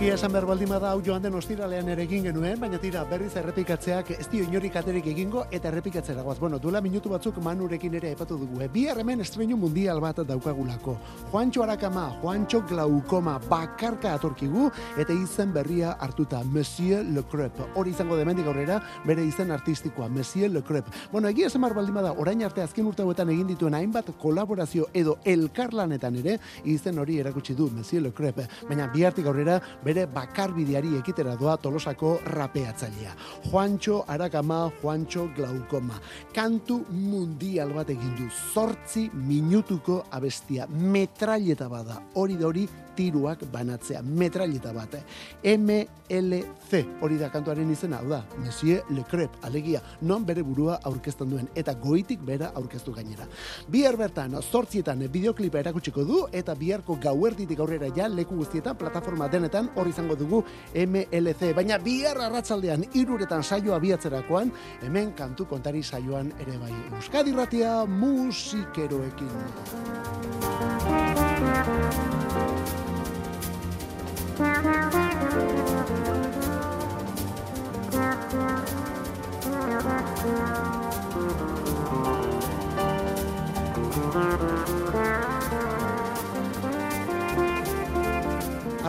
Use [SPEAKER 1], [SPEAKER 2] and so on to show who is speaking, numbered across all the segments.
[SPEAKER 1] Egia esan behar baldin bada hau joan den ostiralean ere egin genuen, baina tira berriz errepikatzeak ez dio inorik aterik egingo eta errepikatzera guaz. Bueno, duela minutu batzuk manurekin ere epatu dugu. E, bi hemen estreinu mundial bat daukagulako. Juancho Arakama, Juancho Glaukoma, bakarka atorkigu eta izen berria hartuta Monsieur Le Crep. Hori izango demendik aurrera, bere izen artistikoa, Monsieur Le Crep. Bueno, egia esan behar baldin bada, orain arte azken urte egin dituen hainbat kolaborazio edo elkarlanetan ere, izen hori erakutsi du Monsieur Le Crep. Baina bihartik aurrera, bere bakarbideari ekitera doa tolosako rapeatzailea. Juancho Arakama, Juancho Glaukoma. Kantu mundial bat egin du. Zortzi minutuko abestia. Metralleta bada. Hori da hori tiruak banatzea. Metralleta bat. MLC. Hori da kantuaren izena. Hau da, Monsieur Le Crep. Alegia, non bere burua aurkeztan duen. Eta goitik bera aurkeztu gainera. Bihar bertan, zortzietan bideoklipa erakutsiko du. Eta biharko gauertitik aurrera ja leku guztietan plataforma denetan hori izango dugu MLC. Baina bihar arratsaldean iruretan saioa biatzerakoan, hemen kantu kontari saioan ere bai. Euskadi ratia musikeroekin.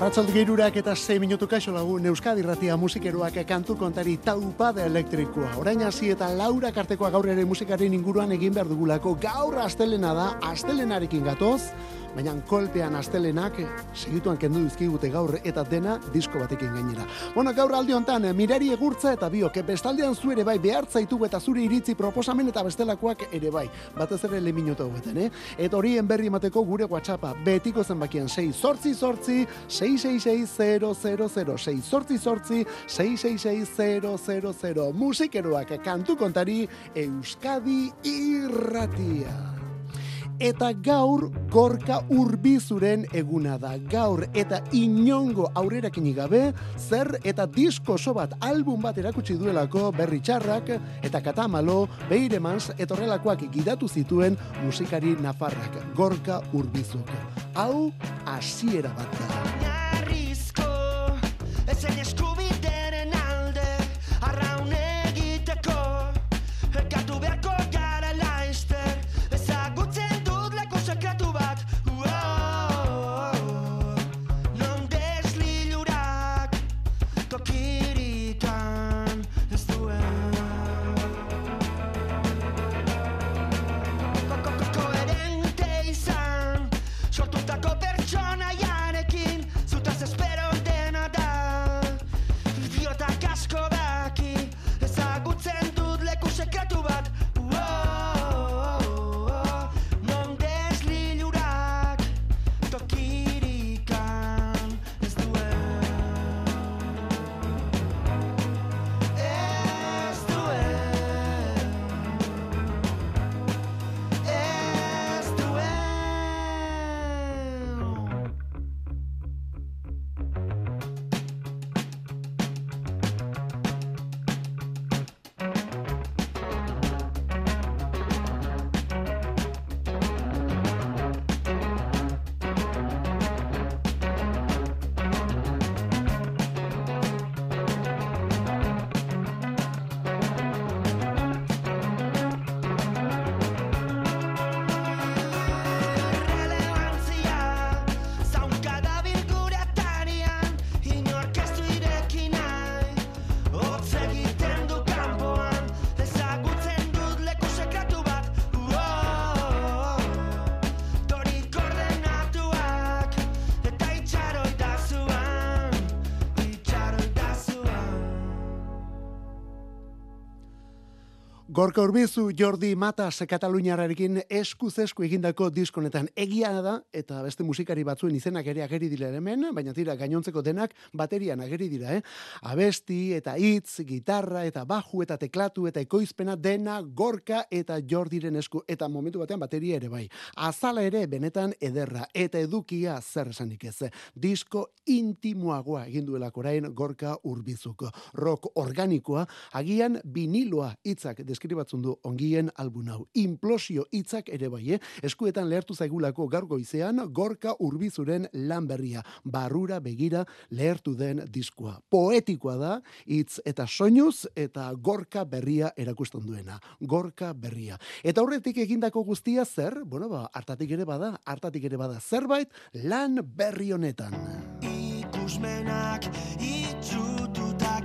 [SPEAKER 1] Arratzaldi gehirurak eta 6 minutu kaixo lagun Euskadi Ratia musikeroak kantu kontari taupade elektrikoa. Orain hasi eta laura kartekoa gaur ere musikaren inguruan egin behar dugulako. Gaur astelena da, astelenarekin gatoz, baina kolpean astelenak segituan kendu dizkigute gaur eta dena disko batekin gainera. Bueno, gaur aldi hontan mirari egurtza eta biok bestaldean zu ere bai behartzaitu eta zure iritzi proposamen eta bestelakoak ere bai. Batez ere le minutu hauetan, eh? Eta horien berri emateko gure WhatsAppa betiko zenbakian 6 sortzi sortzi 666 sortzi sortzi 666 musikeroak kantu kontari Euskadi irratia eta gaur gorka urbizuren eguna da. Gaur eta inongo aurrerakin gabe zer eta disko oso bat album bat erakutsi duelako berri txarrak eta katamalo beiremans etorrelakoak gidatu zituen musikari nafarrak gorka urbizuk. Hau hasiera bat da. Gorka Urbizu, Jordi Matas, Kataluniararekin eskuz esku egindako diskonetan egia da, eta beste musikari batzuen izenak ere ageri dira hemen, baina tira gainontzeko denak baterian ageri dira, eh? Abesti eta hitz, gitarra eta baju eta teklatu eta ekoizpena dena Gorka eta Jordiren esku eta momentu batean bateria ere bai. Azala ere benetan ederra eta edukia zer esanik ez. Disko intimoagoa egin duelako orain Gorka Urbizuko. Rock organikoa, agian viniloa hitzak
[SPEAKER 2] deskribatzen du ongien albun hau. Implosio hitzak ere bai, eh? eskuetan lehertu zaigulako gaur goizean gorka urbizuren lan berria, barrura begira lehertu den diskua. Poetikoa da, hitz eta soinuz eta gorka berria erakusten duena. Gorka berria. Eta horretik egindako guztia zer? Bueno, ba, hartatik ere bada, hartatik ere bada zerbait lan berri honetan. Ikusmenak itxututa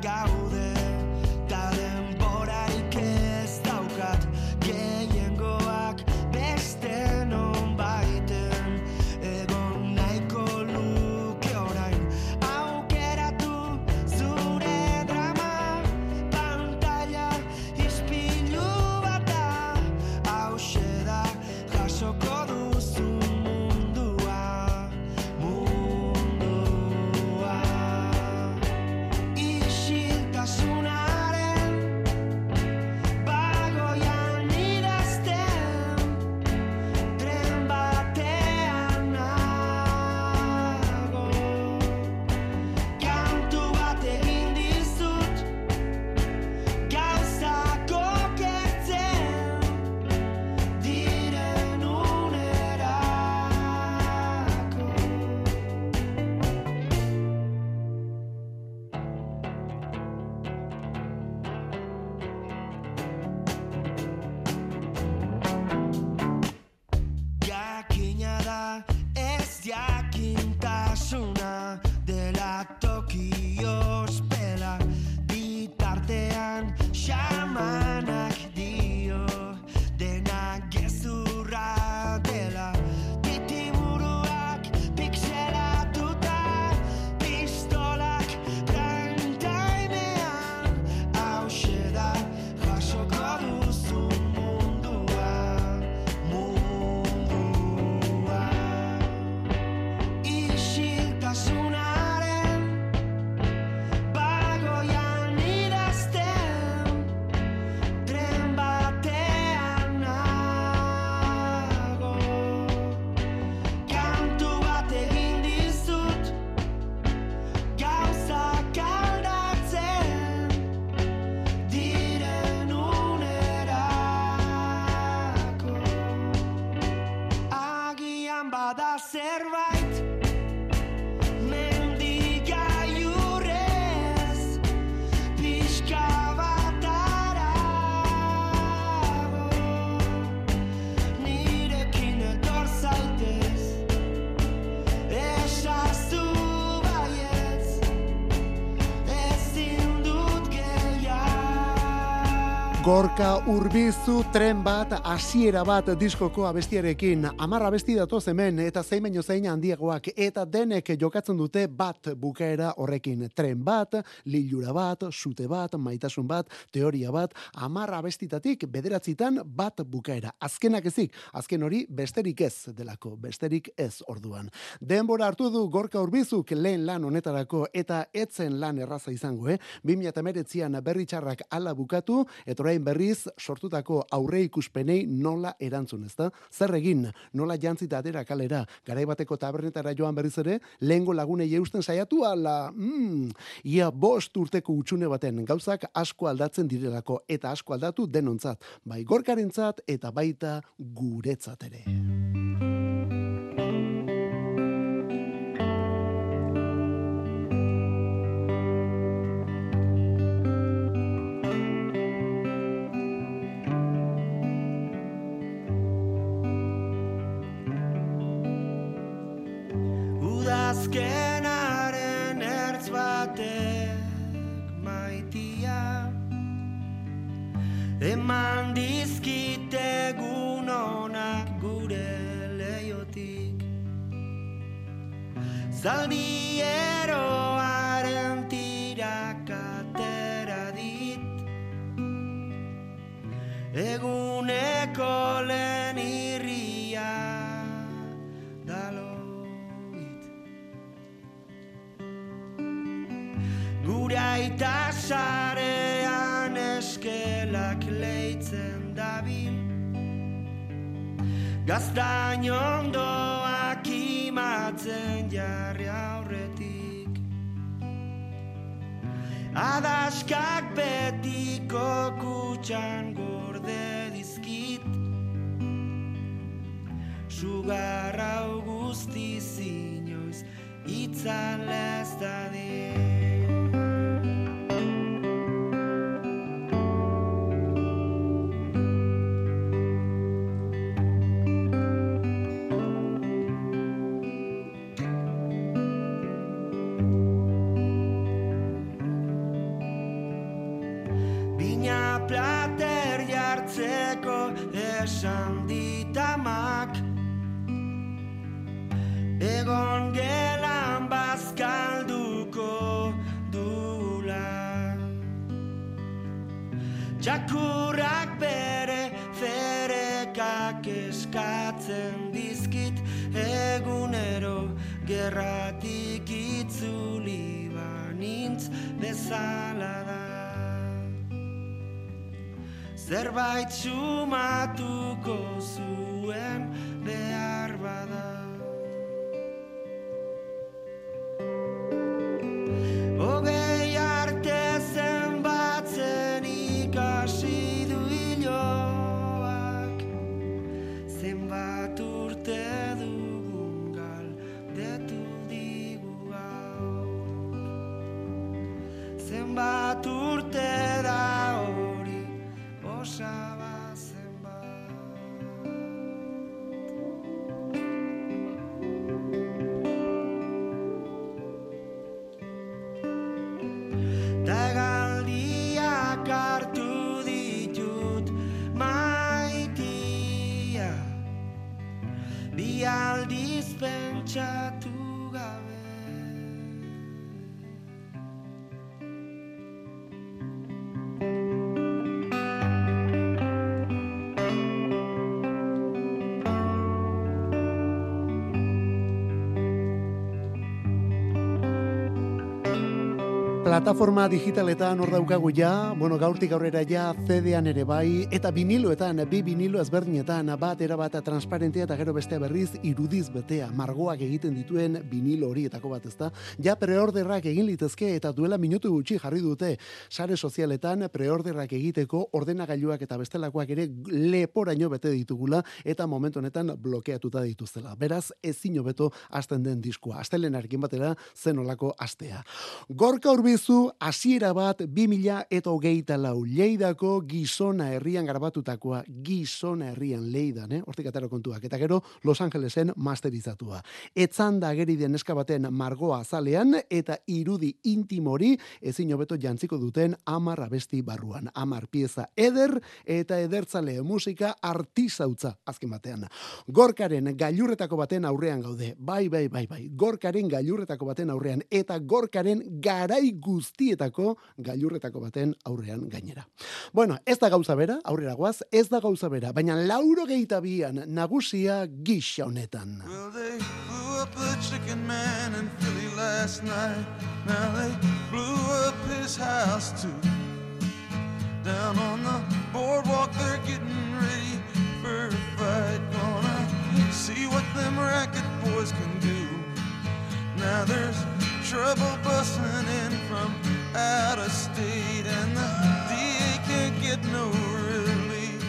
[SPEAKER 2] gaude Gorka urbizu tren bat hasiera bat diskoko abestiarekin amarra abesti datoz hemen eta zein zein handiagoak eta denek jokatzen dute bat bukaera horrekin tren bat, lilura bat, sute bat, maitasun bat, teoria bat, amarra abestitatik bederatzitan bat bukaera. Azkenak ezik, azken hori besterik ez delako, besterik ez orduan. Denbora hartu du Gorka urbizuk lehen lan honetarako eta etzen lan erraza izango, eh? 2008an berri txarrak ala bukatu, eta berriz sortutako aurre ikuspenei nola erantzun, ezta? Zer egin, nola jantzita atera kalera, garaibateko tabernetara joan berriz ere, lehengo lagunei eusten saiatu ala, mm, ia bost urteko utxune baten gauzak asko aldatzen direlako eta asko aldatu denontzat, bai gorkarentzat eta baita guretzat ere. Eman dizkitegun onak gure leiotik zaldi eroaren tirakatera dit. Eguneko lehen Aita sarean eskelak leitzen dabil. Gaztain ondoak imatzen jarri aurretik. Adaskak betiko kutxan gorde dizkit. Sugarra guzti zinoiz itzan
[SPEAKER 3] zerbait sumatuko
[SPEAKER 1] Plataforma digitaletan hor daukagu ja, bueno, gaurtik aurrera ja CD-an ere bai, eta viniloetan, bi vinilo ezberdinetan, bat erabata transparentea eta gero beste berriz irudiz betea, margoak egiten dituen vinilo horietako bat ezta. Ja preorderrak egin litezke eta duela minutu gutxi jarri dute sare sozialetan preorderrak egiteko ordenagailuak eta bestelakoak ere leporaino bete ditugula eta momentu honetan blokeatuta dituztela. Beraz, ezin hobeto hasten den diskua. Astelenarekin batera zenolako astea. Gorka urbiz zu hasiera bat 2000 eta hogeita lau. Leidako gizona herrian garbatutakoa, gizona herrian leidan, eh? Hortik atero kontuak. Eta gero Los Angelesen masterizatua. Etzan da geri den baten margoa azalean eta irudi intimori ezin hobeto jantziko duten amar abesti barruan. Amar pieza eder eta edertzale musika artizautza azken batean. Gorkaren gailurretako baten aurrean gaude. Bai, bai, bai, bai. Gorkaren gailurretako baten aurrean eta gorkaren garai guztietako gailurretako baten aurrean gainera. Bueno, ez da gauza bera, aurrera guaz, ez da gauza bera, baina lauro gehieta bian nagusia gisa honetan. Down on the boardwalk they're getting ready for a fight. Gonna see what them racket boys can do. Now there's trouble busting in from out of state, and the DA can't get no relief.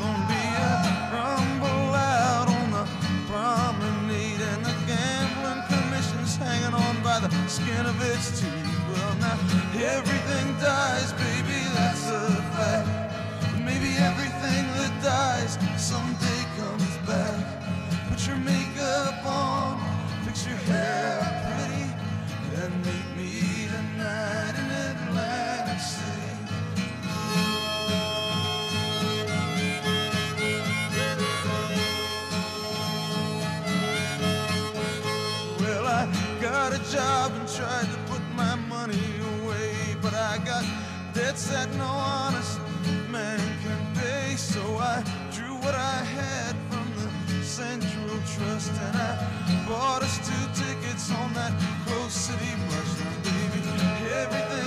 [SPEAKER 1] Gonna be a rumble out on the promenade, and the gambling commission's hanging on by the skin of its teeth. Well, now everything dies, baby, that's a fact. But Maybe everything that dies someday comes back. Put your makeup on, fix your hair job and tried to put my money away, but I got debts that no honest man can pay, so I drew what I had Central Trust and I bought us two tickets on that close city bus. Baby, everything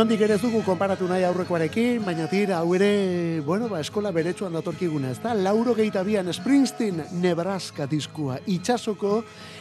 [SPEAKER 1] Inondik ere ez dugu konparatu nahi aurrekoarekin, baina tira, hau ere, bueno, ba, eskola beretsuan datorkiguna, ez da? Lauro gehietabian Springsteen Nebraska diskua, itxasoko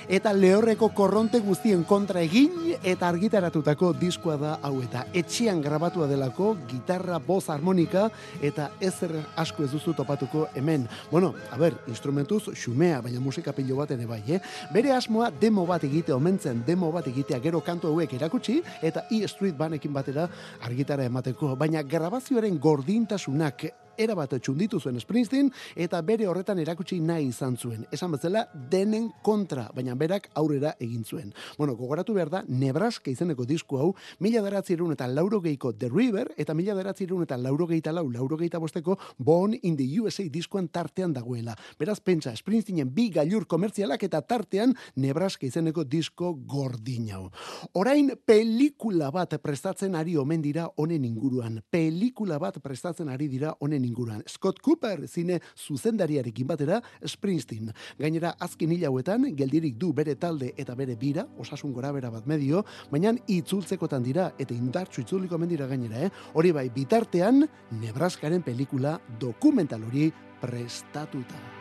[SPEAKER 1] eta lehorreko korronte guztien kontra egin eta argitaratutako diskoa da hau eta etxean grabatua delako gitarra, boz, harmonika eta ezer asko ez duzu topatuko hemen. Bueno, a ber, instrumentuz xumea, baina musika pilo bat ere bai, eh? Bere asmoa demo bat egite omentzen, demo bat egitea gero kantu hauek erakutsi eta E Street Bandekin batera argitara emateko, baina grabazioaren gordintasunak era bat txunditu zuen Springsteen eta bere horretan erakutsi nahi izan zuen. Esan bezala denen kontra, baina berak aurrera egin zuen. Bueno, gogoratu behar da, Nebraska izeneko disku hau, mila beratzerun eta lauro geiko The River, eta mila beratzerun eta lauro geita lau, lauro geita bosteko Born in the USA diskuan tartean dagoela. Beraz, pentsa, Springsteenen bi gailur komertzialak eta tartean Nebraska izeneko disko gordin. Orain, pelikula bat prestatzen ari omen dira honen inguruan. Pelikula bat prestatzen ari dira honen inguruan. Scott Cooper zine zuzendariarekin batera Springsteen. Gainera azken hil hauetan geldirik du bere talde eta bere bira, osasun gorabera bat medio, baina itzultzekotan dira eta indartsu itzuliko mendira gainera, eh? Hori bai, bitartean Nebraskaren pelikula dokumental hori prestatuta.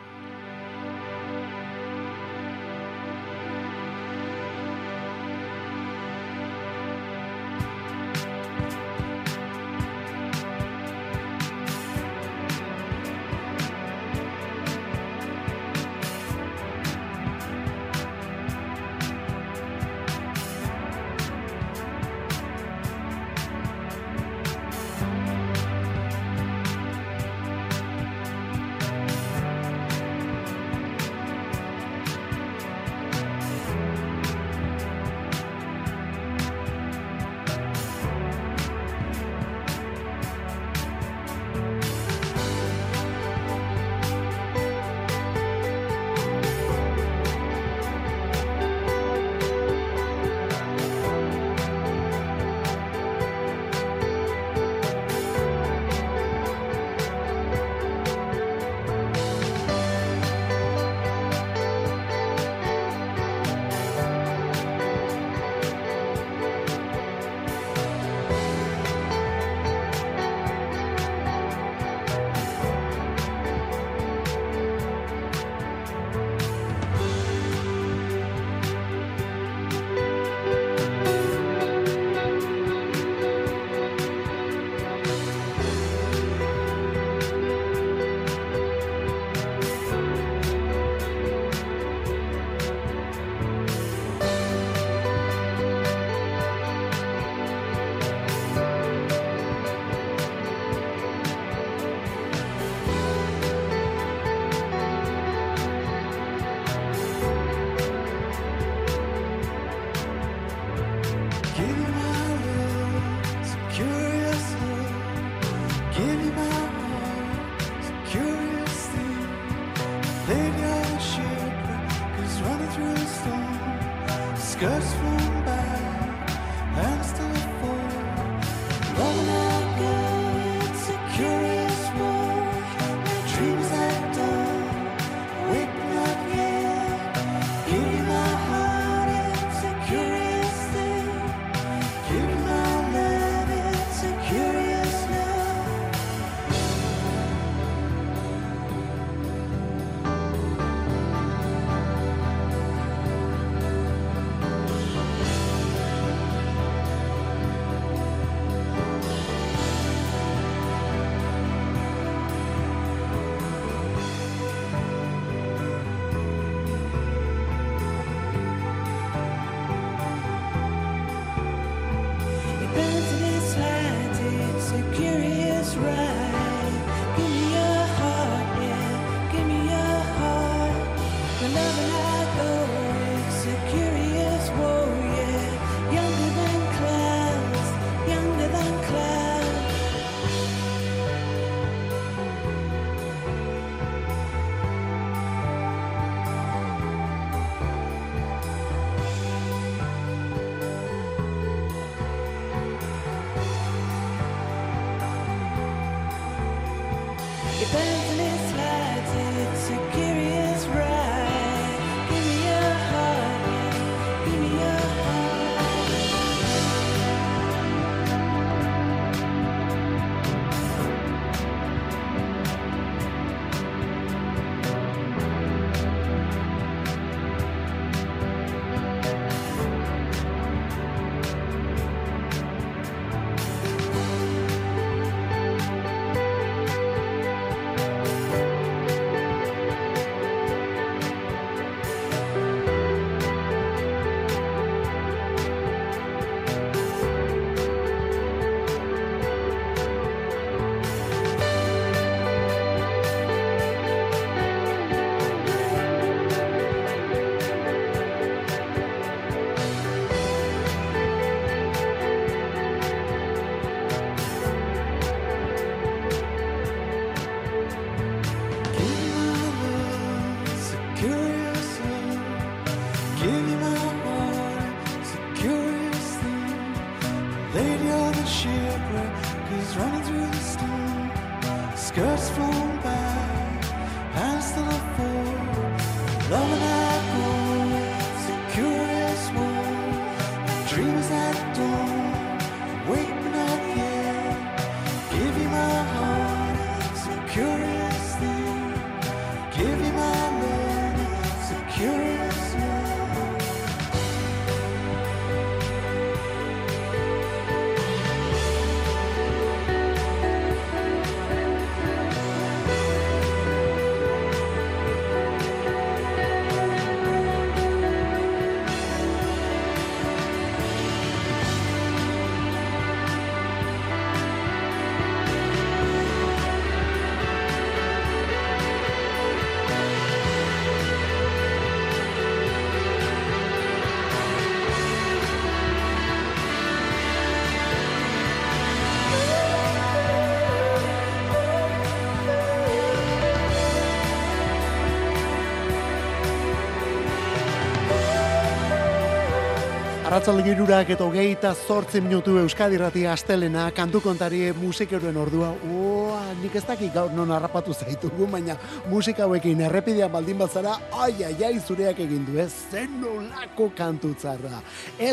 [SPEAKER 1] Arratzalde girurak eta hogeita zortzen minutu Euskadi Rati astelena, kantu kontari musikeroen ordua, oa, nik ez dakik gaur non harrapatu zaitugu, baina musika hauekin errepidean baldin bazara, ai, ai, ai, zureak egin du, ez zen nolako kantu tzarra.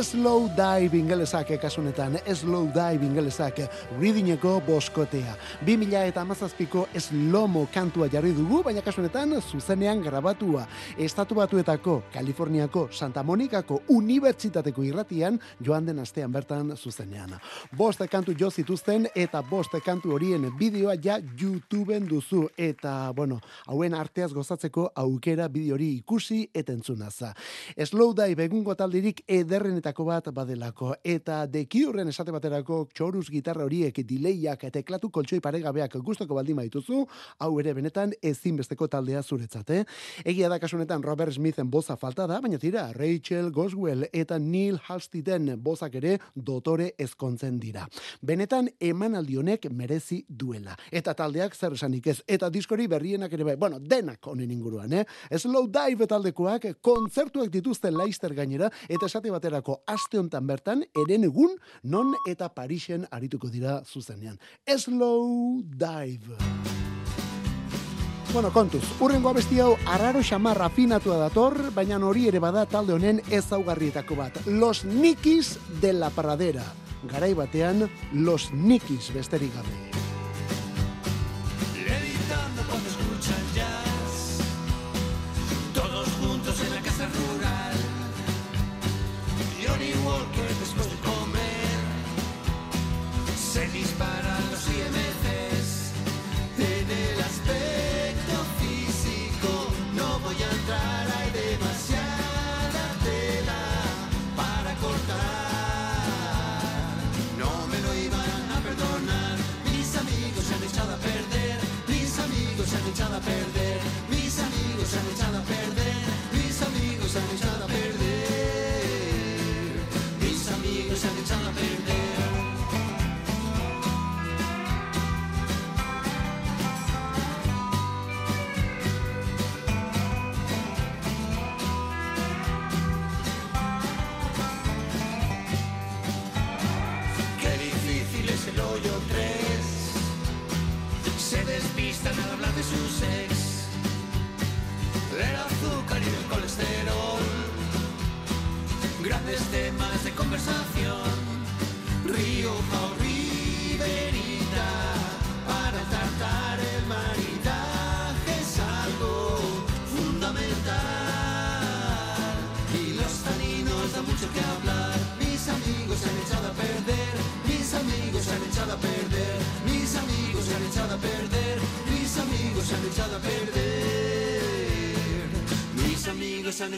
[SPEAKER 1] Slow dive ingelesak ekasunetan, slow dive ingelesak readingeko boskotea. 2000 eta amazazpiko eslomo kantua jarri dugu, baina kasunetan zuzenean grabatua. Estatu batuetako, Kaliforniako, Santa Monikako, Unibertsitateko irratian joan den astean bertan zuzenean. Boste kantu jo zituzten eta boste kantu horien bideoa ja YouTubeen duzu eta bueno, hauen arteaz gozatzeko aukera bideo hori ikusi eta entzunaza. Slow Dive egungo taldirik ederrenetako bat badelako eta dekiurren esate baterako txoruz gitarra horiek dileiak eta eklatu koltsoi paregabeak gustoko baldin baituzu, hau ere benetan ezinbesteko taldea zuretzat, eh? Egia da kasunetan Robert Smithen boza falta da, baina tira, Rachel Goswell eta Neil Halstiden bozak ere dotore ezkontzen dira. Benetan emanaldi honek merezi duela. Eta taldeak zer esanik ez. Eta diskori berrienak ere bai. Bueno, denak honen inguruan, eh? Slow Dive taldekoak kontzertuak dituzten laister gainera eta esate baterako aste hontan bertan eren egun non eta Parisen arituko dira zuzenean. Slow Dive. Bueno, kontuz, urrengo abesti hau arraro xamar afinatua dator, baina hori ere bada talde honen ezaugarrietako bat. Los Nikis de la Pradera. Garai batean, Los Nikis besterik gabe.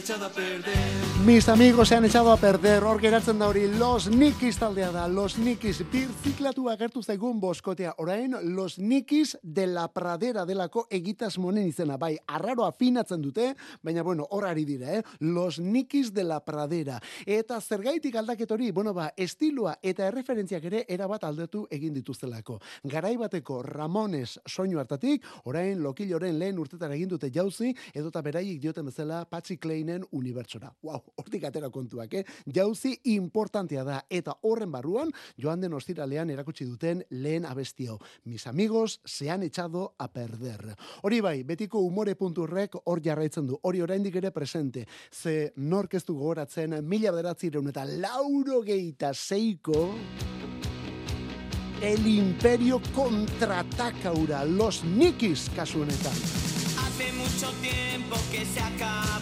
[SPEAKER 1] echado a perder. Mis amigos se han echado a perder. Hor geratzen da hori Los Nikis taldea da. Los Nikis birziklatu agertu zaigun boskotea. Orain Los Nikis de la Pradera delako egitas monen izena. Bai, arraro afinatzen dute, baina bueno, hor ari dira, eh? Los Nikis de la Pradera. Eta zergaitik aldaket bueno ba, estiloa eta erreferentziak ere erabat aldetu egin dituztelako. Garai bateko Ramones soinu hartatik, orain lokiloren lehen urtetan egin dute jauzi, edota beraiek dioten bezala Patxi Kleinen unibertsora. Wow, hortik atera kontuak, eh? Jauzi importantea da, eta horren barruan, joan den ostiralean erakutsi duten lehen abestio. Mis amigos se han echado a perder. Hori bai, betiko umore punturrek hor jarraitzen du, hori oraindik ere presente. Ze norkeztu gogoratzen, mila bederatzireun eta lauro geita zeiko... El Imperio contraataca ura, los Nikis kasu honetan.
[SPEAKER 3] Hace mucho tiempo que se acabó,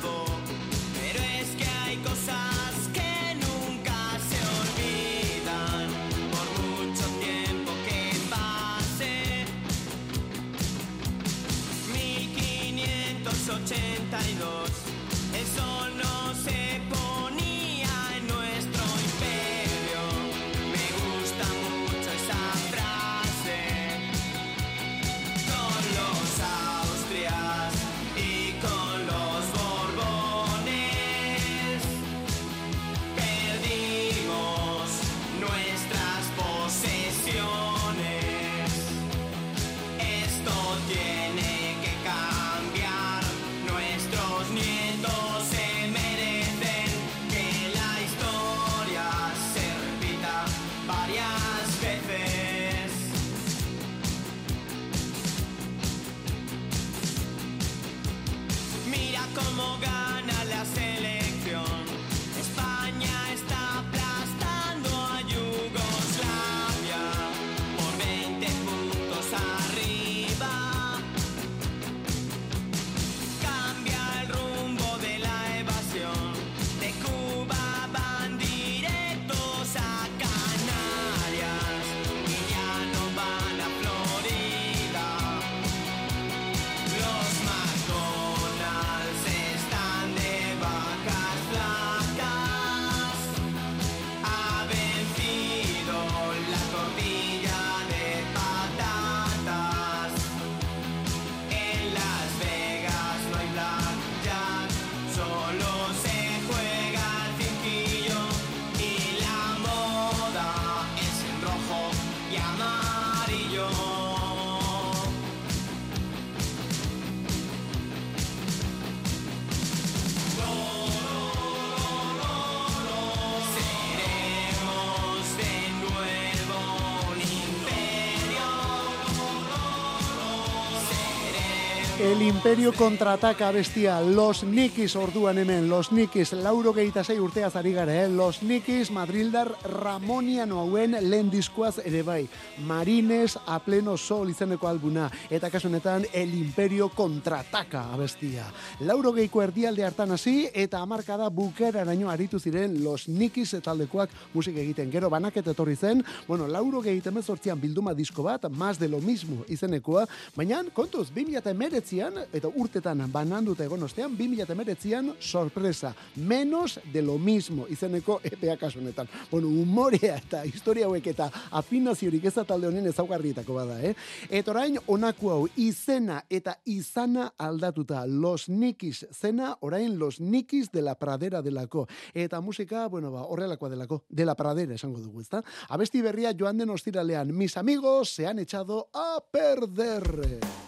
[SPEAKER 3] Imperio
[SPEAKER 1] contraataca bestia. Los Nikis orduan hemen Los Nikis. Lauro gehieta zei urteaz ari gara eh? Los Nikis Madrildar Ramoniano hauen lehen diskoaz ere bai. Marines a pleno sol izeneko albuna. Eta kasu honetan El Imperio contraataca abestia lauro gehiko erdialde hartan hasi eta hamarkada bukeraraino aritu ziren Los Nikis taldekoak musik egiten. Gero banaket etorri zen bueno lauro gehite mezortzian bilduma disko bat más de lo mismo izenekoa. Baina kontuz 2000 eta urtetan bananduta egon ostean, 2000 sorpresa, menos de lo mismo, izeneko EPA kasu honetan. Bueno, umorea eta historia hauek eta afinaziorik ez talde honen ezaugarrietako bada, eh? Eta orain, onako hau, izena eta izana aldatuta, Los Nikis zena, orain Los Nikis de la Pradera delako. Eta musika, bueno, ba, horrelakoa delako, de la Pradera esango dugu, ezta? Abesti berria joan den ostiralean, mis amigos se han echado a perder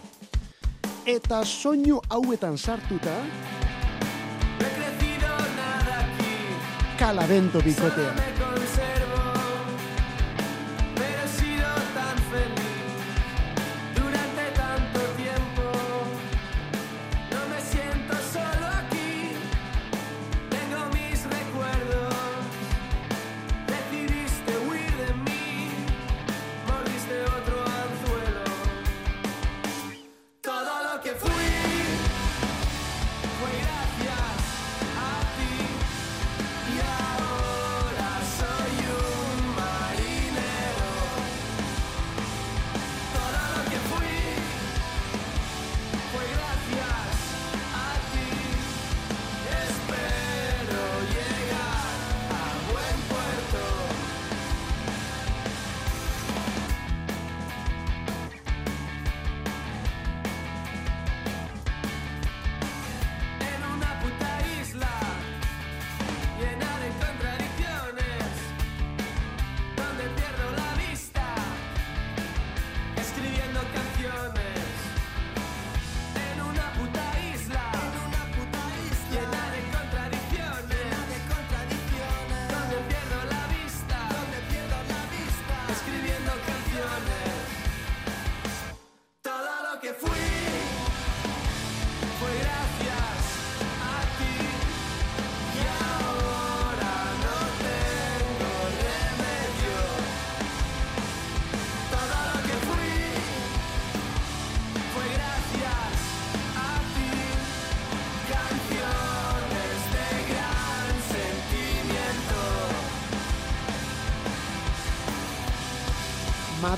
[SPEAKER 1] eta soinu hauetan sartuta kalabento bikotea.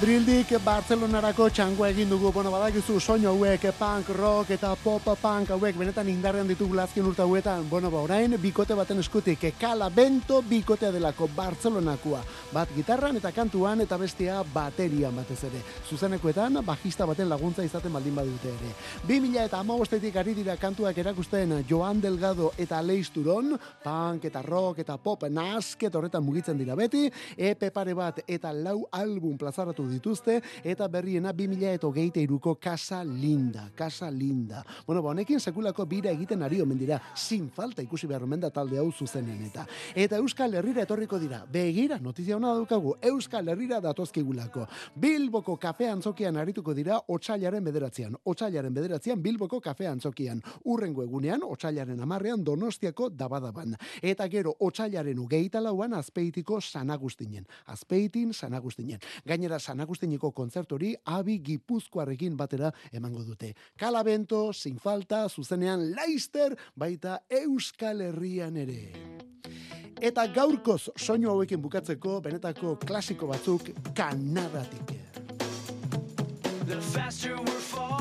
[SPEAKER 1] Madrildik Barcelonarako txangoa egin dugu, bueno, badakizu soño hauek, punk, rock eta pop punk hauek, benetan indarrean ditugu lazken urta hauetan, bueno, ba, orain, bikote baten eskutik, kala bento bikotea delako Barcelonakua, bat gitarran eta kantuan eta bestia baterian batez ere. Zuzenekoetan, bajista baten laguntza izaten baldin badute ere. 2000 eta amabostetik ari dira kantuak erakusten Joan Delgado eta Leisturon, punk eta rock eta pop nasket horretan mugitzen dira beti, EP pare bat eta lau album plazara plazaratu dituzte eta berriena 2023ko Casa Linda, Casa Linda. Bueno, ba honekin sekulako bira egiten ari omen dira, sin falta ikusi behar omen da talde hau zuzenen eta. Eta Euskal Herrira etorriko dira. Begira, notizia hona daukagu, Euskal Herrira datozkigulako. Bilboko kafe antzokian arituko dira otsailaren bederatzean. Otsailaren bederatzean Bilboko kafe antzokian. Urrengo egunean, otsailaren amarrean Donostiako dabadaban. Eta gero, otsailaren ugeita lauan azpeitiko sanagustinen. Azpeitin sanagustinen. Gainera, San Agustiniko kontzertori abi gipuzkoarrekin batera emango dute. Kalabento, sin falta, zuzenean Leister, baita Euskal Herrian ere. Eta gaurkoz soinu hauekin bukatzeko benetako klasiko batzuk Kanadatik.
[SPEAKER 4] The faster we're falling,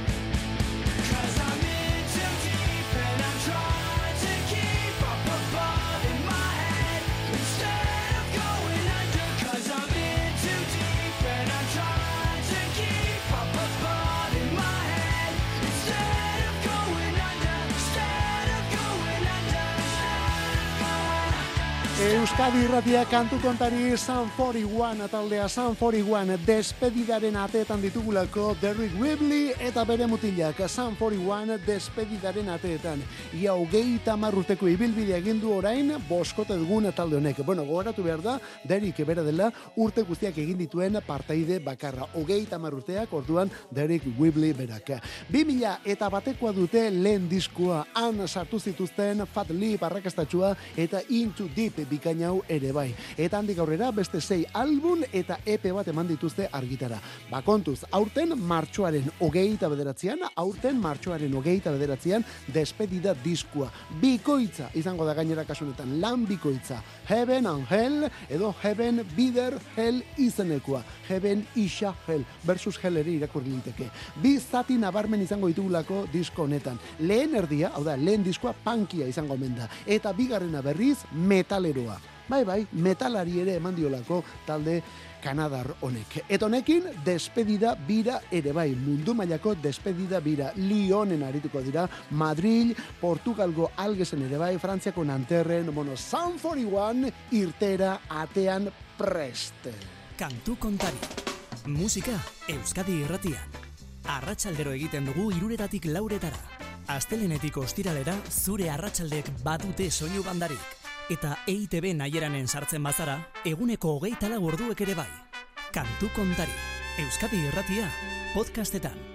[SPEAKER 1] Euskadi irratia kantu kontari San 41 taldea San 41 despedidaren ateetan ditugulako Derrick Whibley eta bere mutilak San 41 despedidaren ateetan. Ia hogeita marruteko ibilbidea egin du orain boskote dugun talde honek. Bueno, gogoratu behar da, Derrick bera dela urte guztiak egin dituen partaide bakarra. Hogeita marruteak orduan Derrick Whibley berak. 2000 eta batekoa dute lehen diskua han sartu zituzten Fat Lip arrakastatxua eta Into Deep bikaina hau ere bai. Eta handik aurrera beste sei album eta EP bat eman dituzte argitara. Ba kontuz, aurten martxoaren hogeita bederatzean, aurten martxoaren hogeita bederatzean despedida diskua. Bikoitza izango da gainera kasunetan, lan bikoitza. Heaven and Hell edo Heaven Bider Hell izenekoa. Heaven Isha Hell versus Hell ere irakurri liteke. Bi zati nabarmen izango ditugulako disko honetan. Lehen erdia, hau da, lehen diskoa punkia izango omen da. Eta bigarrena berriz metaleroa. Bai, bai, metalari ere eman diolako talde Kanadar honek. Eta honekin, despedida bira ere bai, mundu mailako despedida bira. Lyonen arituko dira, Madrid, Portugalgo algesen ere bai, Frantziako Nanterren, bueno, San 41 irtera atean prest.
[SPEAKER 5] Kantu kontari. Musika Euskadi irratian. Arratsaldero egiten dugu iruretatik lauretara. Astelenetik ostiralera zure arratsaldek badute soinu bandarik. Eta EITB naieranen sartzen bazara, eguneko hogeita orduek ere bai. Kantu kontari. Euskadi irratia, podcastetan.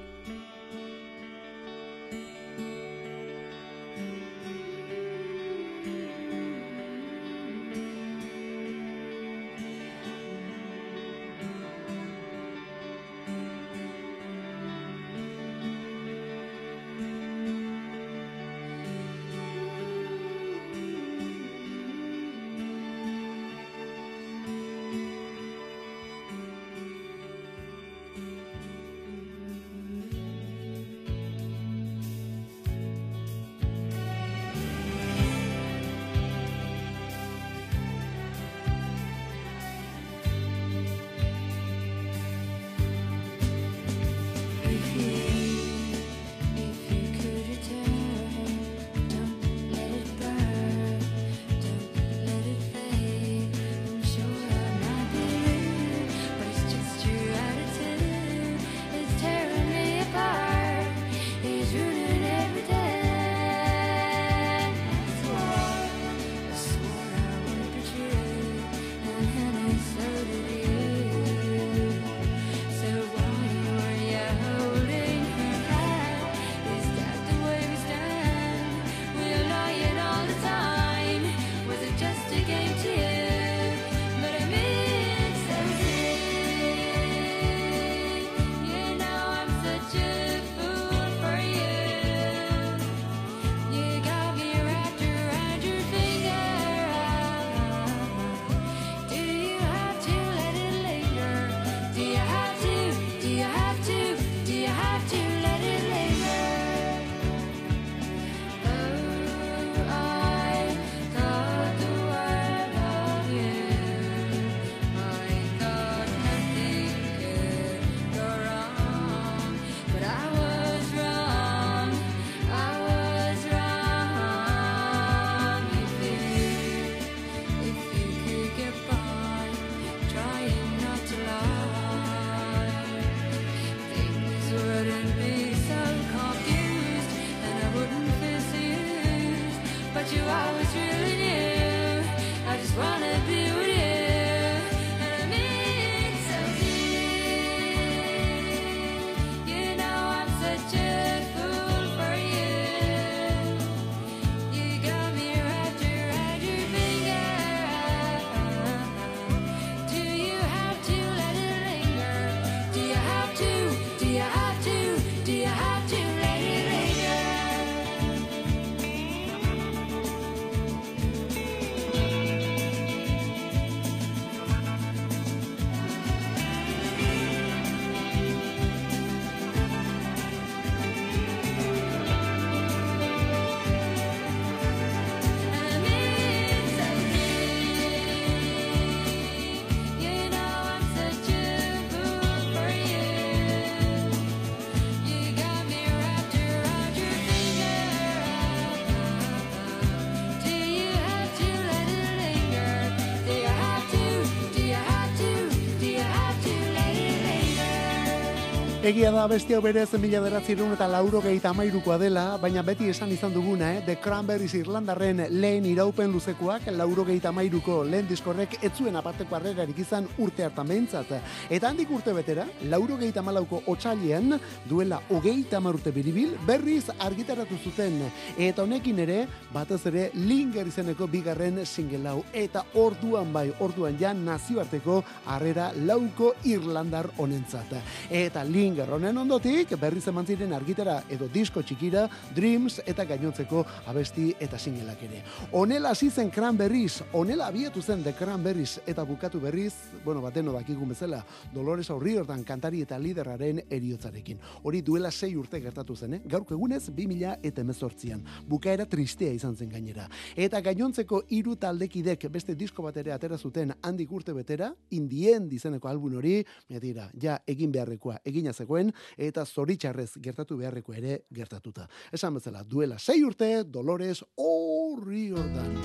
[SPEAKER 1] Egia da beste hau berez mila bederatzireun eta lauro gehieta amairukoa dela, baina beti esan izan duguna, eh? The Cranberries Irlandarren lehen iraupen luzekoak, lauro gehieta amairuko lehen diskorrek etzuen aparteko arrerarik izan urte hartan behintzat. Eta handik urte betera, lauro gehieta malauko otxailian, duela hogeita marute biribil, berriz argitaratu zuten. Eta honekin ere, batez ere, Linger izeneko bigarren single hau. Eta orduan bai, orduan ja nazioarteko harrera lauko Irlandar honentzat. Eta Linger honen ondotik, berriz eman argitara edo disko txikira, Dreams eta gainontzeko abesti eta singleak ere. Honela hasi zen Cranberries, honela abiatu zen The Cranberries eta bukatu berriz, bueno, bateno dakigun bezala, Dolores Aurriordan kantari eta liderraren eriotzarekin. Hori duela sei urte gertatu zen, eh? gaurko egunez 2000 eta emezortzian. Bukaera tristea izan zen gainera. Eta gainontzeko hiru taldekidek beste disko bat ere atera zuten handik urte betera, indien dizeneko album hori, tira, ja egin beharrekoa egina zegoen, eta zoritxarrez gertatu beharreko ere gertatuta. Esan bezala, duela sei urte, Dolores O'Riordan.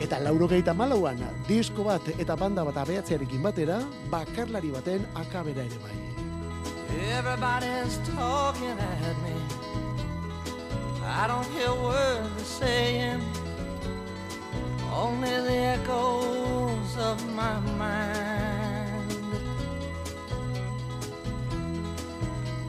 [SPEAKER 1] Eta lauro gehieta malauan, disko bat eta banda bat abeatzearekin batera, bakarlari baten akabera ere bai.
[SPEAKER 6] Everybody's talking at me. I don't hear words they're saying, only the echoes of my mind.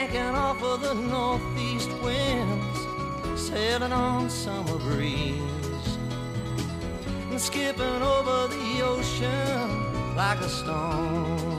[SPEAKER 6] Banking off of the northeast winds, sailing on summer breeze. And skipping over the ocean like a stone.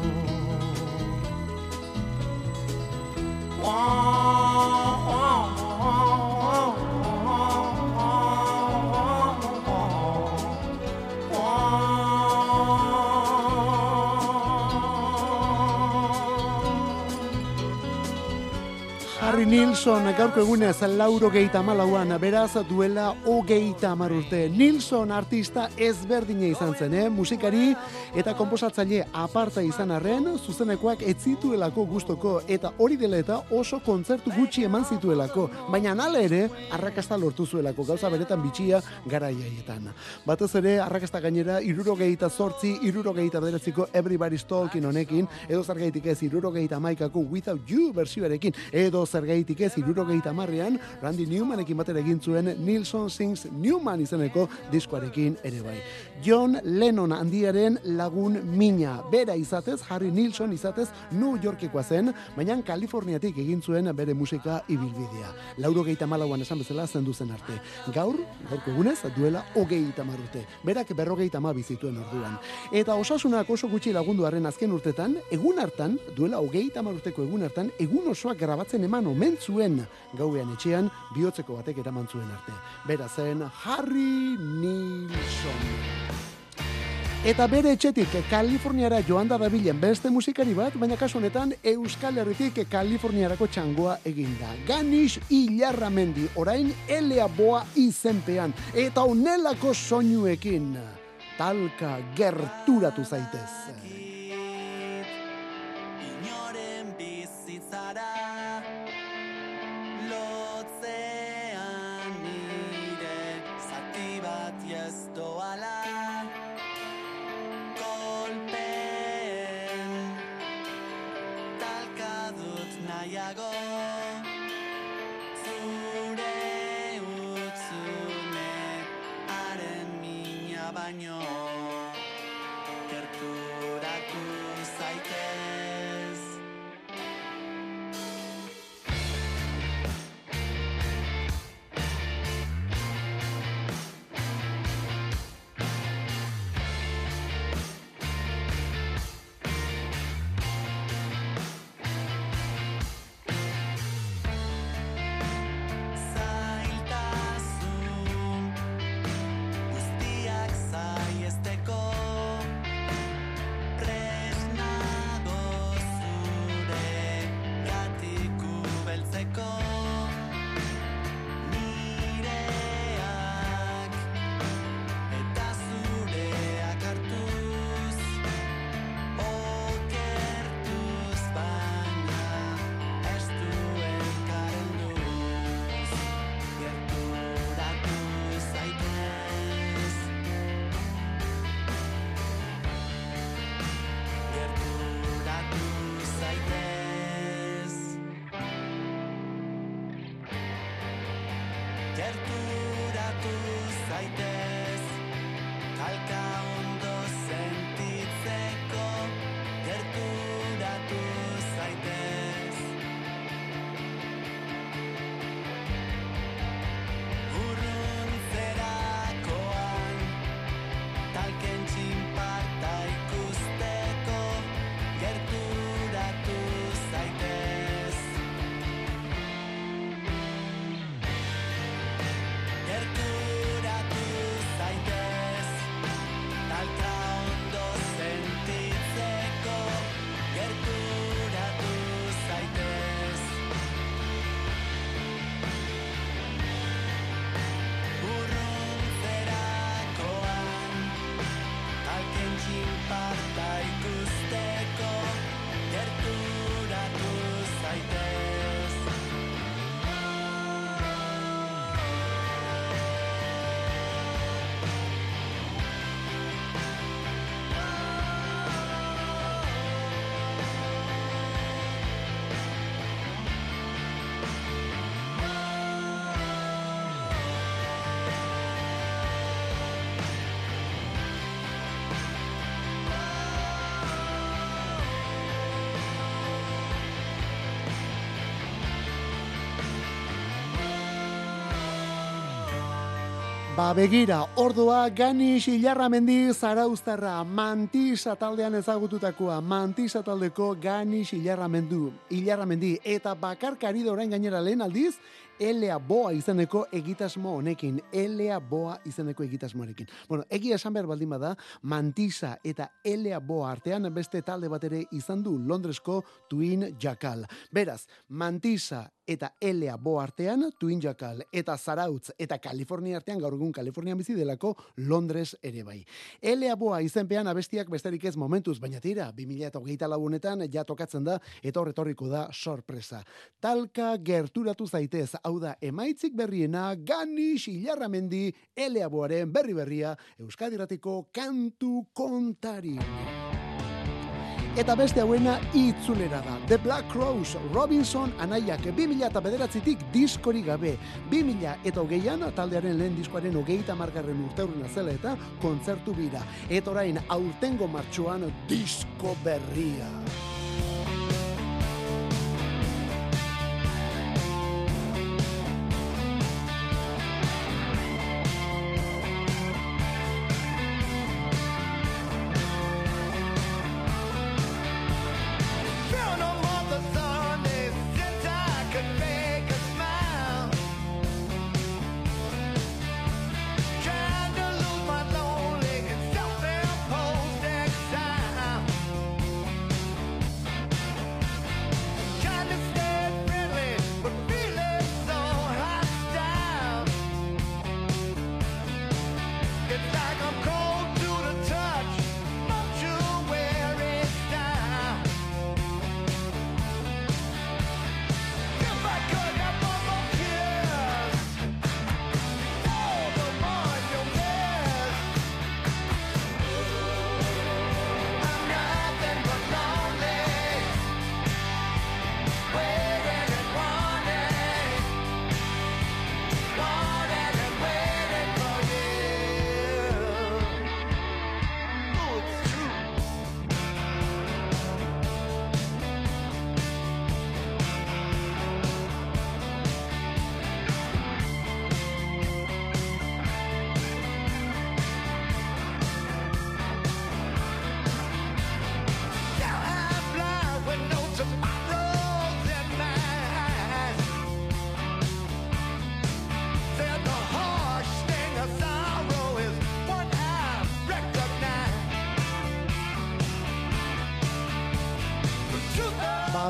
[SPEAKER 1] Harry Nilsson gaurko egunez lauro geita malauan, beraz duela hogeita hamar urte. Nilsson artista ezberdina izan zen, eh? musikari eta komposatzaile aparta izan arren, zuzenekoak ez zituelako gustoko eta hori dela eta oso kontzertu gutxi eman zituelako, baina nala ere arrakasta lortu zuelako, gauza beretan bitxia garaiaietan. Batez ere arrakasta gainera irurogeita zortzi, irurogeita bederatziko Everybody's Talking honekin, edo zergaitik ez irurogeita maikako Without You bersioarekin, edo zergaitik ez irurogeita marrean, Randy Newmanekin batera egin zuen Nilsson Sings Newman izeneko diskoarekin ere bai. John Lennon handiaren lagun mina, bera izatez, Harry Nilsson izatez, New Yorkekoa zen, baina Kaliforniatik egin zuen bere musika ibilbidea. Lauro gehieta malauan esan bezala zendu zen arte. Gaur, gaurko egunez, duela hogeita marrute. Berak berrogeita ma bizituen orduan. Eta osasunak oso gutxi lagundu arren azken urtetan, egun hartan, duela hogeita marruteko egun hartan, egun osoak grabatzen eman omen zuen gauean etxean, bihotzeko batek eraman zuen arte. Bera zen Harry Nilsson. Eta bere etxetik Kaliforniara joan da dabilen beste musikari bat, baina kasu honetan Euskal Herritik Kaliforniarako txangoa eginda. Ganish Ilarramendi, orain Elea Boa izenpean, eta onelako soinuekin. Talka gerturatu zaitez. Ba begira, ordua Ganis Ilarramendi Zarauztarra Mantisa taldean ezagututakoa Mantisa taldeko Ganis Ilarramendu Ilarramendi eta bakarkari da orain gainera lehen aldiz Elea Boa izeneko egitasmo honekin, Elea Boa izeneko egitasmoarekin. Bueno, egia esan behar baldin bada, Mantisa eta Elea Boa artean beste talde bat ere izan du Londresko Twin Jackal. Beraz, Mantisa eta Elea Bo artean, Twin Jackal eta Zarautz eta Kalifornia artean gaur egun Kalifornian bizi delako Londres ere bai. Elea Boa izenpean abestiak besterik ez momentuz, baina tira, 2008 lagunetan ja tokatzen da eta horretorriko da sorpresa. Talka gerturatu zaitez, hau da emaitzik berriena, gani xilarramendi, Elea Boaren berri berria, Euskadiratiko kantu kontari. Eta beste hauena itzulera da. The Black Crows, Robinson anaiak 2000 eta bederatzitik diskori gabe. 2000 eta hogeian taldearen lehen diskoaren hogeita margarren urteurrena zela eta kontzertu bira. Eta orain aurtengo martxoan disko berria.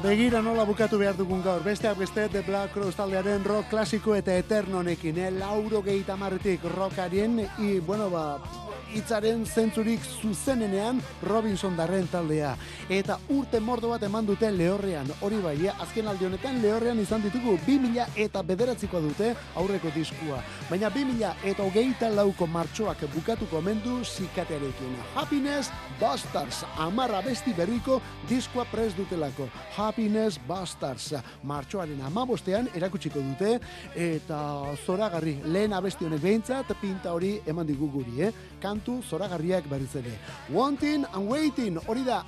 [SPEAKER 1] Begira nola bukatu behar dugun gaur. Besteak beste, The Black Cross taldearen rock klasiko eta eternonekin, eh? Lauro gehieta marretik rockarien, i, bueno, ba, hitzaren zentzurik zuzenenean Robinson darren taldea. Eta urte mordo bat eman dute lehorrean. Hori bai, eh? azken aldi honetan lehorrean izan ditugu 2000 eta bederatzikoa dute aurreko diskua. Baina 2000 eta hogeita lauko martxoak bukatuko mendu zikatearekin. Happiness Bastards, amarra besti berriko diskoa prest dutelako. Happiness Bastards, martxoaren amabostean erakutsiko dute, eta zoragarri, lehen abesti honek behintzat, pinta hori eman digu guri, eh? Kantu zoragarriak berriz ere. Wanting and Waiting, hori da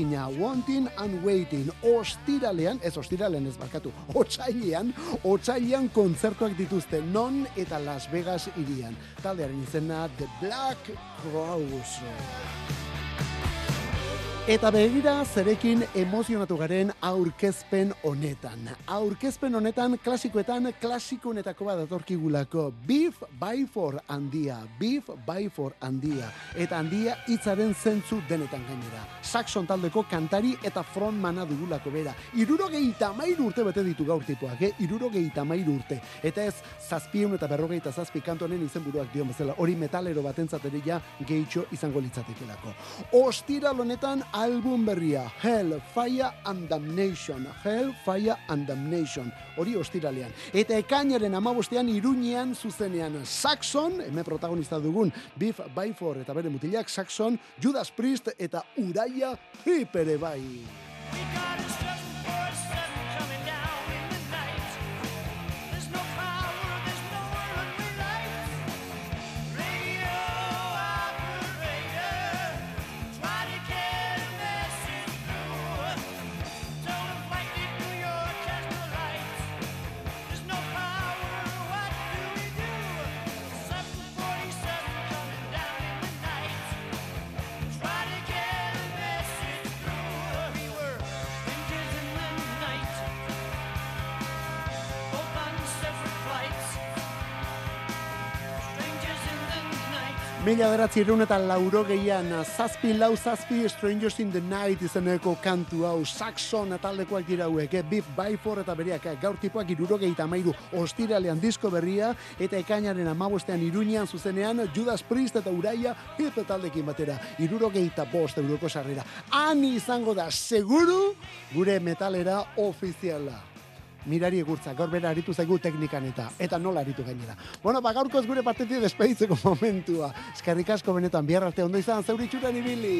[SPEAKER 1] aurrerakina, Wanting and Waiting, ostiralean, ez ostiralean ez barkatu, otsailean, otsailean kontzertuak dituzte, non eta Las Vegas irian. Taldearen izena The Black Crows. Eta begira zerekin emozionatu garen aurkezpen honetan. Aurkezpen honetan klasikoetan klasiko honetako bat datorkigulako. Beef by for handia, beef by for handia. Eta handia hitzaren zentzu denetan gainera. Saxon taldeko kantari eta frontmana dugulako bera. Irurogei tamairu urte bete ditu gaur tipuak, eh? Irurogei tamairu urte. Eta ez zazpion eta berrogeita zazpi kantonen izenburuak dion bezala. Hori metalero batentzat ere ja gehitxo izango litzatekelako. Ostiral honetan album berria, Hell, Fire and Damnation. Hell, Fire and Damnation. Hori ostiralean. Eta ekainaren amabostean iruñean zuzenean Saxon, hemen protagonista dugun, Beef Byford eta bere mutilak Saxon, Judas Priest eta Uraia Heep ere bai. Mila beratzi erun eta lauro gehian, zazpi lau zazpi Strangers in the Night izeneko kantu hau, Saxon taldekoak dira hauek, eh? Beef Byford eta bereak, eh? gaur tipuak iruro gehieta mairu ostiralean disko berria, eta ekainaren amabostean iruñean zuzenean, Judas Priest eta Uraia hip taldekin batera, iruro gehieta bost euroko sarrera. Han izango da, seguru, gure metalera ofiziala mirari egurtza, gaur bera aritu zaigu teknikan eta, eta nola aritu gainera. Bueno, ba, gaurkoz gure partetik despeditzeko momentua. Eskerrik asko benetan, bihar arte ondo izan, zeuritxuran ibili.